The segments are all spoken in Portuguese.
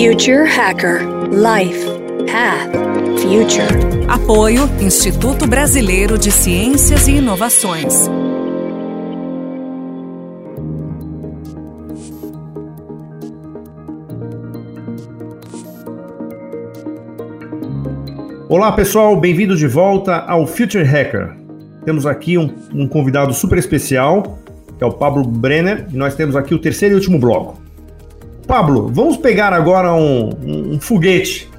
Future Hacker Life Path Future. Apoio Instituto Brasileiro de Ciências e Inovações. Olá pessoal, bem-vindos de volta ao Future Hacker. Temos aqui um, um, convidado super especial, que é o Pablo Brenner, e nós temos aqui o terceiro e último bloco. Pablo, vamos pegar agora um, um, foguete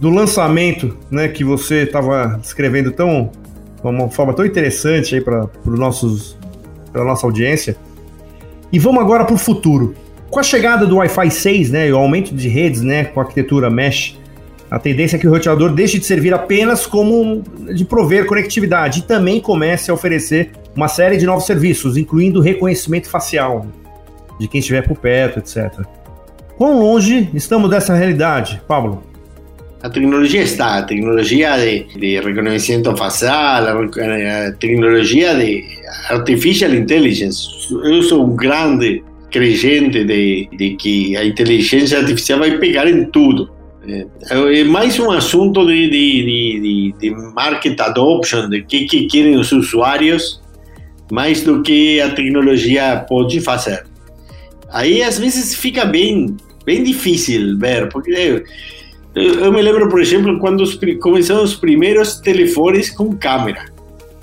do lançamento né, que você estava escrevendo tão, uma forma tão interessante para a nossa audiência. E vamos agora para o futuro. Com a chegada do Wi-Fi 6 né, e o aumento de redes né, com a arquitetura mesh, a tendência é que o roteador deixe de servir apenas como de prover conectividade e também comece a oferecer uma série de novos serviços, incluindo reconhecimento facial de quem estiver por perto, etc. Quão longe estamos dessa realidade, Pablo? A tecnologia está, a tecnologia de, de reconhecimento facial, a tecnologia de artificial intelligence. Eu sou um grande crescente de, de que a inteligência artificial vai pegar em tudo é, é mais um assunto de, de, de, de, market adoption, de que, que querem os usuários, mais do que a tecnologia pode fazer. Aí às vezes fica bem, bem difícil ver, porque eu, eu me lembro, por exemplo, quando os, começaram os primeiros telefones com câmera.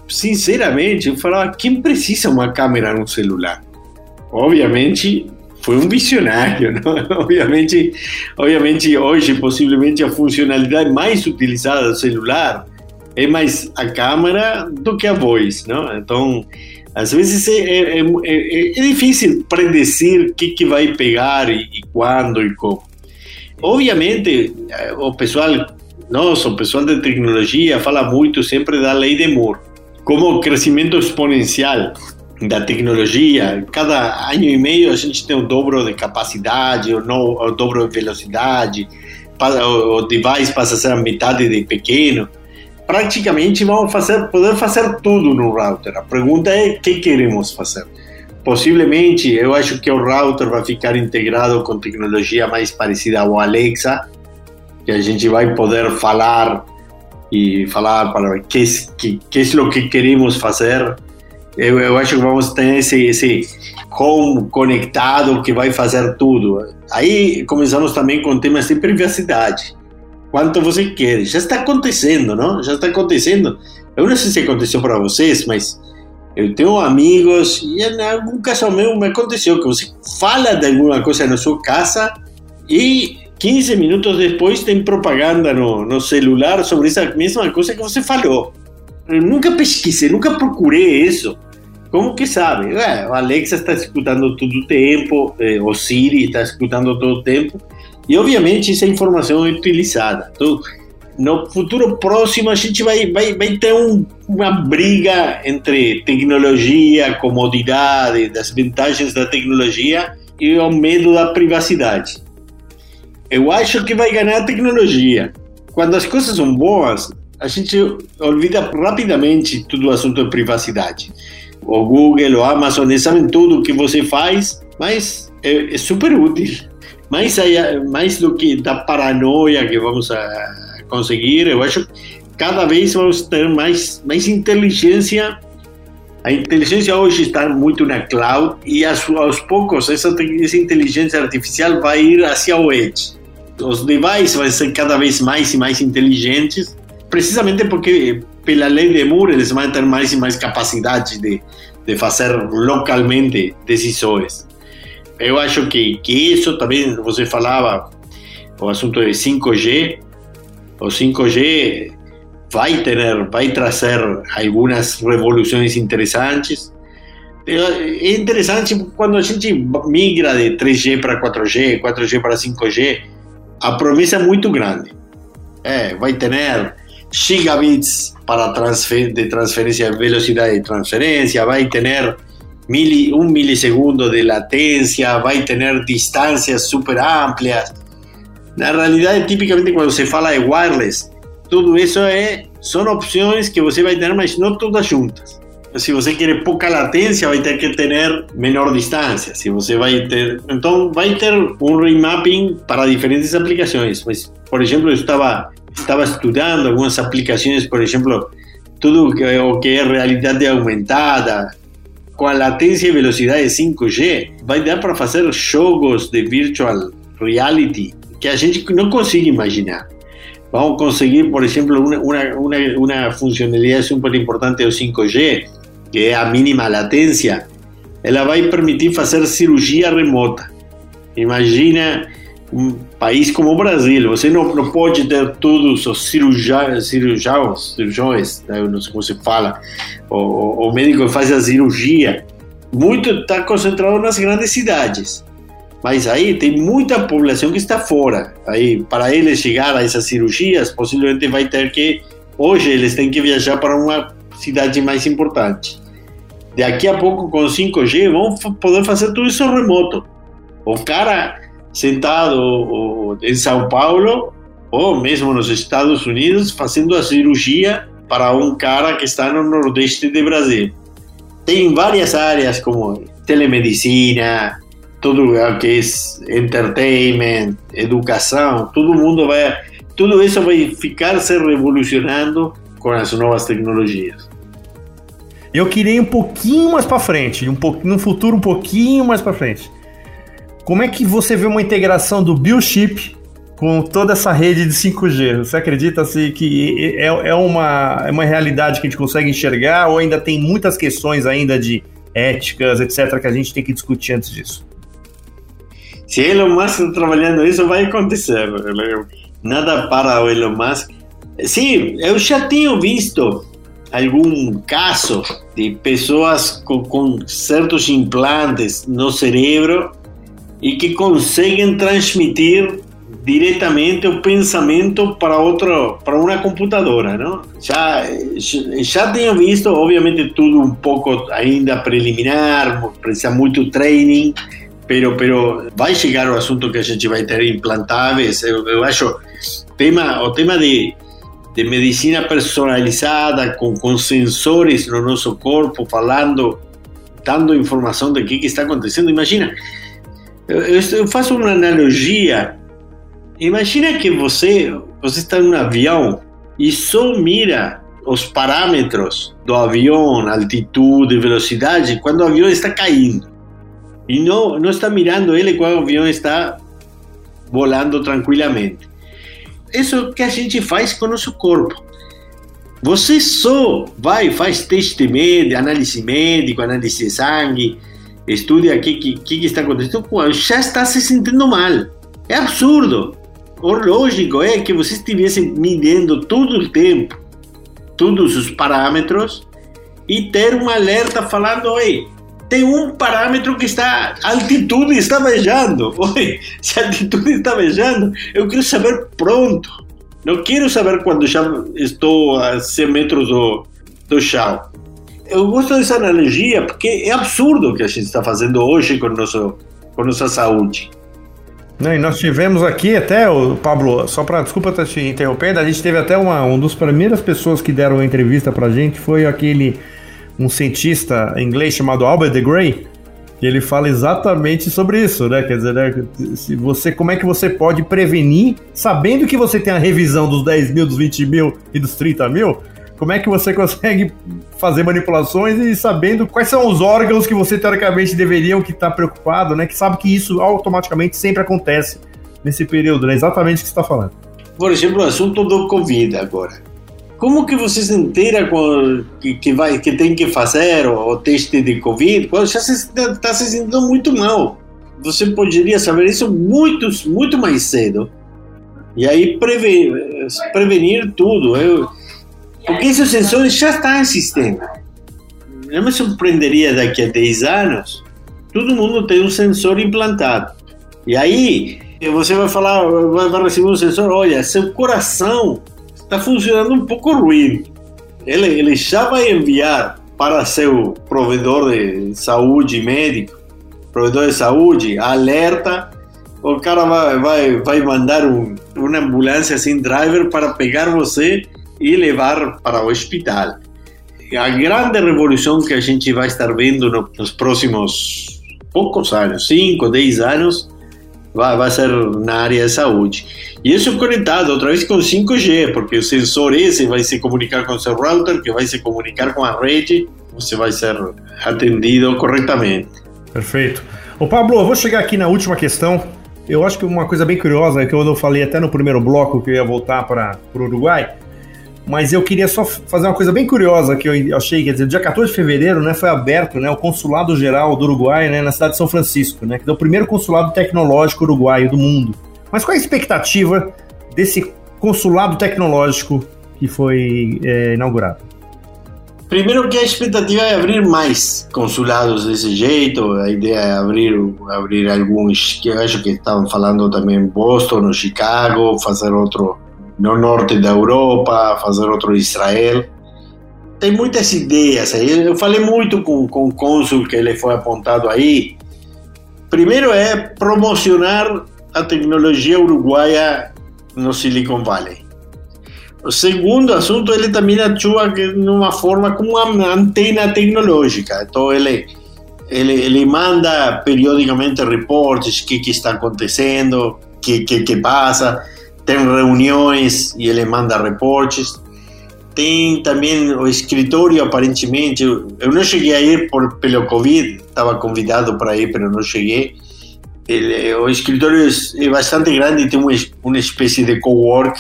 Sinceramente, eu falava, quem precisa uma câmera no celular? Obviamente, foi um visionário, não? obviamente, obviamente hoje possivelmente a funcionalidade mais utilizada do celular é mais a câmera do que a voz, não? Então, às vezes é, é, é, é difícil predecir o que, que vai pegar e, e quando e como. Obviamente, o pessoal, nossa, o pessoal de tecnologia fala muito sempre da lei de Moore, como crescimento exponencial da tecnologia. Cada ano e meio a gente tem o dobro de capacidade, o, o dobro de velocidade, o device passa a ser a metade de pequeno. Praticamente vamos fazer, poder fazer tudo no router. A pergunta é o que queremos fazer. Possivelmente, eu acho que o router vai ficar integrado com tecnologia mais parecida ao Alexa, que a gente vai poder falar e falar para que, que, que é o que queremos fazer eu, eu acho que vamos ter esse, esse home conectado que vai fazer tudo. Aí começamos também com temas de privacidade. Quanto você quer? Já está acontecendo, não? Já está acontecendo. Eu não sei se aconteceu para vocês, mas eu tenho amigos e em algum caso meu me aconteceu que você fala de alguma coisa na sua casa e 15 minutos depois tem propaganda no, no celular sobre essa mesma coisa que você falou. Eu nunca pesquisei, nunca procurei isso. Como que sabe? É, o Alexa está escutando todo o tempo, eh, o Siri está escutando todo o tempo, e obviamente essa informação é utilizada. Então, no futuro próximo, a gente vai, vai, vai ter um, uma briga entre tecnologia, comodidade, das vantagens da tecnologia e o medo da privacidade. Eu acho que vai ganhar a tecnologia. Quando as coisas são boas, a gente olvida rapidamente todo o assunto de privacidade o Google, o Amazon, eles sabem tudo o que você faz, mas é, é super útil. Mais, mais do que da paranoia que vamos conseguir, eu acho que cada vez vamos ter mais, mais inteligência. A inteligência hoje está muito na cloud e aos poucos essa, essa inteligência artificial vai ir hacia o edge. Os devices vão ser cada vez mais e mais inteligentes, precisamente porque pela lei de Moore, eles vão ter mais e mais capacidade de, de fazer localmente decisões. Eu acho que, que isso também, você falava, o assunto de 5G, o 5G vai ter, vai trazer algumas revoluções interessantes. É interessante quando a gente migra de 3G para 4G, 4G para 5G, a promessa é muito grande. É, vai ter gigabits para transfer, de transferencia, velocidad de transferencia, va a tener un milisegundo de latencia, va a tener distancias súper amplias. Na realidade, tipicamente quando se fala de wireless, tudo isso é, são opções que você vai ter, mas não todas juntas. se você quer pouca latência, vai ter que ter menor distância. Se você vai ter, então vai ter um remapping para diferentes aplicações. Mas, por exemplo, eu estava estava estudando algumas aplicações, por exemplo, tudo o que é realidade aumentada, com a latência e velocidade 5G, vai dar para fazer jogos de virtual reality que a gente não consegue imaginar. Vamos conseguir, por exemplo, uma, uma, uma funcionalidade super importante do 5G, que é a mínima latência. Ela vai permitir fazer cirurgia remota. Imagina um país como o Brasil, você não, não pode ter todos os cirurgiões, cirurgiões, cirurgiões não sei como se fala, o, o médico que faz a cirurgia, muito está concentrado nas grandes cidades. Mas aí tem muita população que está fora. Aí, para eles chegar a essas cirurgias, possivelmente vai ter que. Hoje, eles têm que viajar para uma cidade mais importante. Daqui a pouco, com 5G, vão poder fazer tudo isso remoto. O cara sentado em São Paulo, ou mesmo nos Estados Unidos, fazendo a cirurgia para um cara que está no Nordeste do Brasil. Tem várias áreas, como telemedicina, tudo que é entertainment, educação, todo mundo vai, tudo isso vai ficar se revolucionando com as novas tecnologias. Eu queria um pouquinho mais para frente, um pouquinho, no futuro um pouquinho mais para frente. Como é que você vê uma integração do Biochip com toda essa rede de 5G? Você acredita assim, que é, é, uma, é uma realidade que a gente consegue enxergar ou ainda tem muitas questões ainda de éticas, etc., que a gente tem que discutir antes disso? Se Elon Musk está trabalhando isso, vai acontecer. Nada para o Elon Musk. Sim, eu já tenho visto algum caso de pessoas com, com certos implantes no cérebro e que conseguem transmitir diretamente o pensamento para outro para uma computadora não já já tenho visto obviamente tudo um pouco ainda preliminar precisa muito training pero, pero vai chegar o assunto que a gente vai ter implantáveis. Eu, eu acho tema, o tema de, de medicina personalizada, com, com sensores no nosso corpo, falando, dando informação do que, que está acontecendo. Imagina, eu, eu faço uma analogia. Imagina que você, você está num avião e só mira os parâmetros do avião, altitude, velocidade, quando o avião está caindo e não, não está mirando ele quando o avião está volando tranquilamente. Isso que a gente faz com o nosso corpo. Você só vai, faz teste médico, análise médico, análise de sangue, estuda o que, que, está acontecendo já está se sentindo mal. É absurdo. O lógico é que você estivesse medindo todo o tempo todos os parâmetros e ter um alerta falando: Oi, tem um parâmetro que está a altitude está beijando. Oi, se a altitude está beijando, eu quero saber pronto. Não quero saber quando já estou a 100 metros do, do chão. Eu gosto dessa analogia porque é absurdo o que a gente está fazendo hoje com, nosso, com nossa saúde. Não, e nós tivemos aqui até, o Pablo, só para desculpa estar te interrompendo, a gente teve até uma, uma das primeiras pessoas que deram uma entrevista para a gente, foi aquele um cientista inglês chamado Albert de Grey, que ele fala exatamente sobre isso, né? Quer dizer, né? se você, como é que você pode prevenir, sabendo que você tem a revisão dos 10 mil, dos 20 mil e dos 30 mil, como é que você consegue fazer manipulações e sabendo quais são os órgãos que você teoricamente deveriam que estar tá preocupado, né? Que sabe que isso automaticamente sempre acontece nesse período, né? Exatamente o que você está falando. Por exemplo, o assunto do Covid agora. Como que você se inteira com que, que vai que tem que fazer o, o teste de Covid já está tá se sentindo muito mal? Você poderia saber isso muito muito mais cedo e aí prevenir, prevenir tudo. Eu, porque esses sensores já estão em sistema. Não me surpreenderia daqui a 10 anos todo mundo tem um sensor implantado. E aí você vai falar, vai receber um sensor, olha, seu coração está funcionando um pouco ruim. Ele, ele já vai enviar para seu provedor de saúde médico, provedor de saúde, alerta. O cara vai, vai, vai mandar um, uma ambulância sem driver para pegar você e levar para o hospital. a grande revolução que a gente vai estar vendo nos próximos poucos anos, 5, 10 anos, vai, vai ser na área de saúde. E isso conectado outra vez com 5G, porque o sensor esse vai se comunicar com o seu router, que vai se comunicar com a rede, você vai ser atendido corretamente. Perfeito. Ô Pablo, eu vou chegar aqui na última questão. Eu acho que uma coisa bem curiosa, que eu falei até no primeiro bloco que eu ia voltar para o Uruguai, mas eu queria só fazer uma coisa bem curiosa que eu achei, quer dizer, dia 14 de fevereiro, né, foi aberto, né, o Consulado Geral do Uruguai, né, na cidade de São Francisco, né, que é o primeiro consulado tecnológico uruguaio do mundo. Mas qual é a expectativa desse consulado tecnológico que foi é, inaugurado? Primeiro que a expectativa é abrir mais consulados desse jeito, a ideia é abrir, abrir alguns, que eu acho que estavam falando também em Boston, Chicago, fazer outro no norte da Europa, fazer outro em Israel. Tem muitas ideias aí, eu falei muito com, com o cônsul que ele foi apontado aí. Primeiro é promocionar a tecnologia uruguaia no Silicon Valley. O segundo assunto, ele também atua de uma forma como uma antena tecnológica. Então, ele, ele, ele manda periodicamente reportes, o que, que está acontecendo, o que, que, que passa. Tem reuniões e ele manda reportes. Tem também o escritório, aparentemente. Eu não cheguei a ir por, pelo Covid, estava convidado para ir, mas não cheguei. Ele, o escritório é bastante grande e tem uma, uma espécie de co-work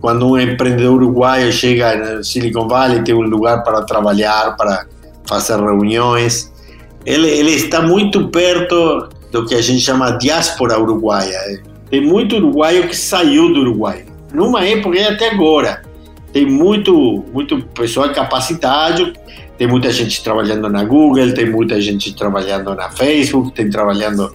quando um empreendedor uruguaio chega no Silicon Valley, tem um lugar para trabalhar, para fazer reuniões. Ele, ele está muito perto do que a gente chama diáspora uruguaia. Tem muito uruguaio que saiu do Uruguai. Numa época e até agora. Tem muito, muito pessoal capacitado, tem muita gente trabalhando na Google, tem muita gente trabalhando na Facebook, tem trabalhando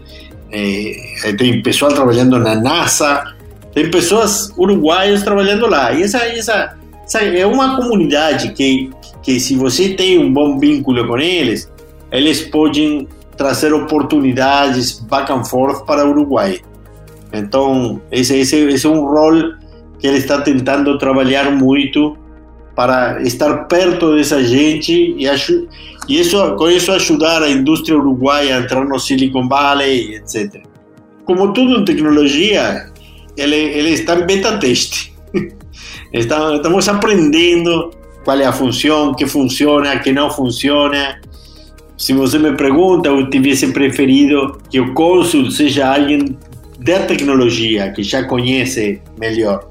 eh, tem pessoal trabalhando na NASA, tem pessoas uruguaias trabalhando lá. E essa, essa, essa é uma comunidade que, que, se você tem um bom vínculo com eles, eles podem trazer oportunidades back and forth para o Uruguai. Então, esse, esse, esse é um rol que ele está tentando trabalhar muito para estar perto dessa gente e, e isso, com isso ajudar a indústria uruguaia a entrar no Silicon Valley, etc. Como tudo em tecnologia, ele, ele está em beta teste. Estamos aprendendo qual é a função, que funciona, que não funciona. Se você me pergunta, eu tivesse preferido que o cônsul seja alguém da tecnologia, que já conhece melhor.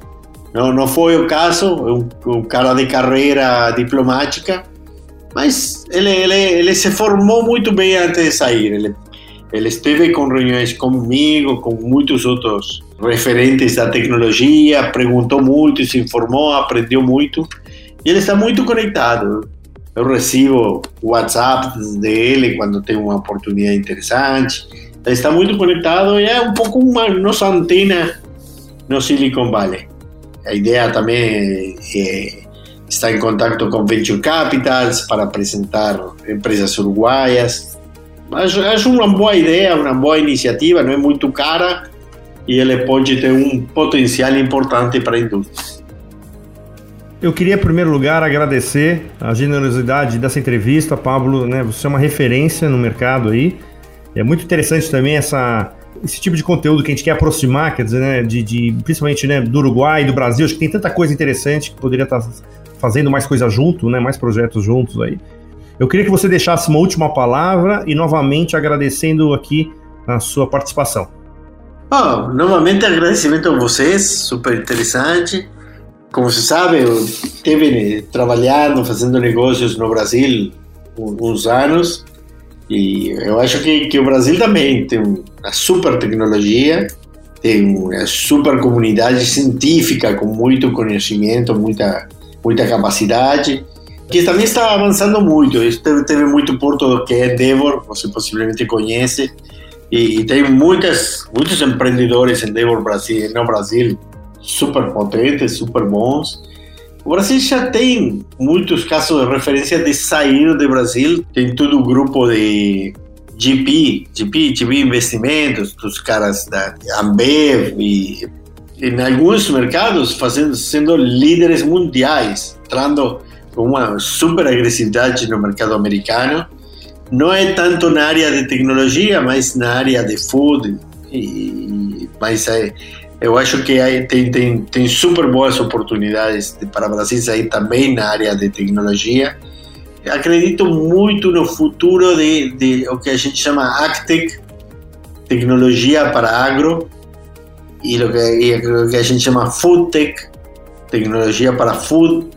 Não, não foi o caso, um, um cara de carreira diplomática, mas ele, ele, ele se formou muito bem antes de sair. Ele ele esteve com reuniões comigo, com muitos outros referentes da tecnologia, perguntou muito, se informou, aprendeu muito e ele está muito conectado. Eu recebo WhatsApp dele quando tem uma oportunidade interessante. Está muito conectado e é um pouco uma nossa antena no Silicon Valley. A ideia também é estar em contato com venture capitals para apresentar empresas uruguaias, Acho, acho uma boa ideia, uma boa iniciativa, não é muito cara e ele pode ter um potencial importante para a indústria. Eu queria, em primeiro lugar, agradecer a generosidade dessa entrevista, Pablo. Né, você é uma referência no mercado aí. É muito interessante também essa, esse tipo de conteúdo que a gente quer aproximar, quer dizer, né, de, de, principalmente né, do Uruguai do Brasil. Acho que tem tanta coisa interessante que poderia estar fazendo mais coisa junto, né, mais projetos juntos aí. Eu queria que você deixasse uma última palavra e novamente agradecendo aqui a sua participação. Oh, novamente agradecimento a vocês, super interessante. Como você sabe, eu estive trabalhando, fazendo negócios no Brasil uns anos e eu acho que, que o Brasil também tem uma super tecnologia, tem uma super comunidade científica com muito conhecimento, muita, muita capacidade que também está avançando muito. Teve, teve muito porto que é Endeavor, você possivelmente conhece, e, e, tem muitas, muitos empreendedores em Endeavor Brasil, no Brasil super potentes, super bons. O Brasil já tem muitos casos de referência de sair do Brasil, tem todo o grupo de GP, GP, GP Investimentos, dos caras da Ambev e em alguns mercados fazendo, sendo líderes mundiais, entrando uma super agressividade no mercado americano. Não é tanto na área de tecnologia, mas na área de food. E, mas é, eu acho que tem, tem, tem super boas oportunidades para o Brasil sair também na área de tecnologia. Acredito muito no futuro de, de o que a gente chama AgTech, tecnologia para agro, e o que, que a gente chama FoodTech, tecnologia para food.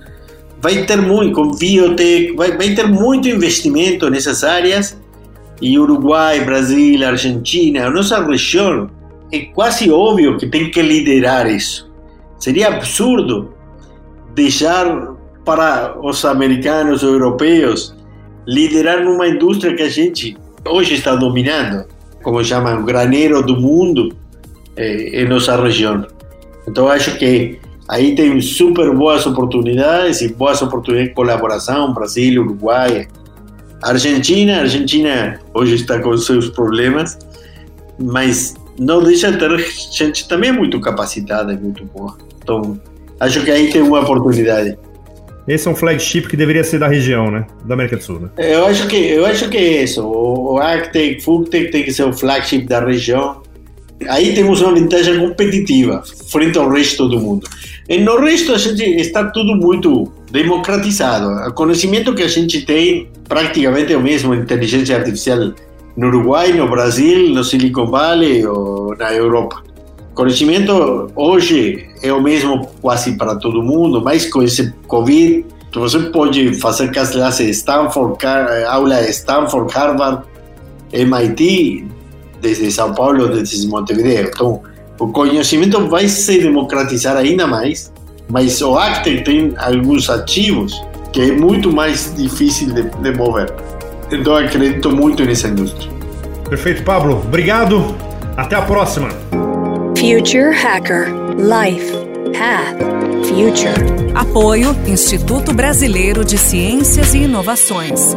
Vai ter muito, com biotech, vai, vai ter muito investimento nessas áreas. E Uruguai, Brasil, Argentina, a nossa região, é quase óbvio que tem que liderar isso. Seria absurdo deixar para os americanos ou europeus liderar numa indústria que a gente hoje está dominando, como chamam, o graneiro do mundo, é, em nossa região. Então, acho que Ahí tem super boas oportunidades e boas oportunidades de colaboração, Brasil, Uruguai, Argentina, Argentina hoje está com seus problemas, mas não deixa de ter gente também muito capacitada e muito boa. Então, acho que aí tem uma oportunidade. Esse é um flagship que deveria ser da região, né? Da América do Sul, né? Eu acho que, eu acho que é isso. O, o Fugtec tem que ser o flagship da região. Aí temos uma vantagem competitiva frente ao resto do mundo. E no resto, a gente está tudo muito democratizado. O conhecimento que a gente tem praticamente é o mesmo inteligência artificial no Uruguai, no Brasil, no Silicon Valley ou na Europa. Conhecimento hoje é o mesmo quase para todo mundo, mas com esse Covid, você pode fazer classes Stanford, aula Stanford, Harvard, MIT, desde São Paulo, desde Montevideo. Então, o conhecimento vai se democratizar ainda mais, mas o Acter tem alguns ativos que é muito mais difícil de, de mover. Então, acredito muito nessa indústria. Perfeito, Pablo. Obrigado. Até a próxima. Future Hacker Life Path Future. Apoio Instituto Brasileiro de Ciências e Inovações.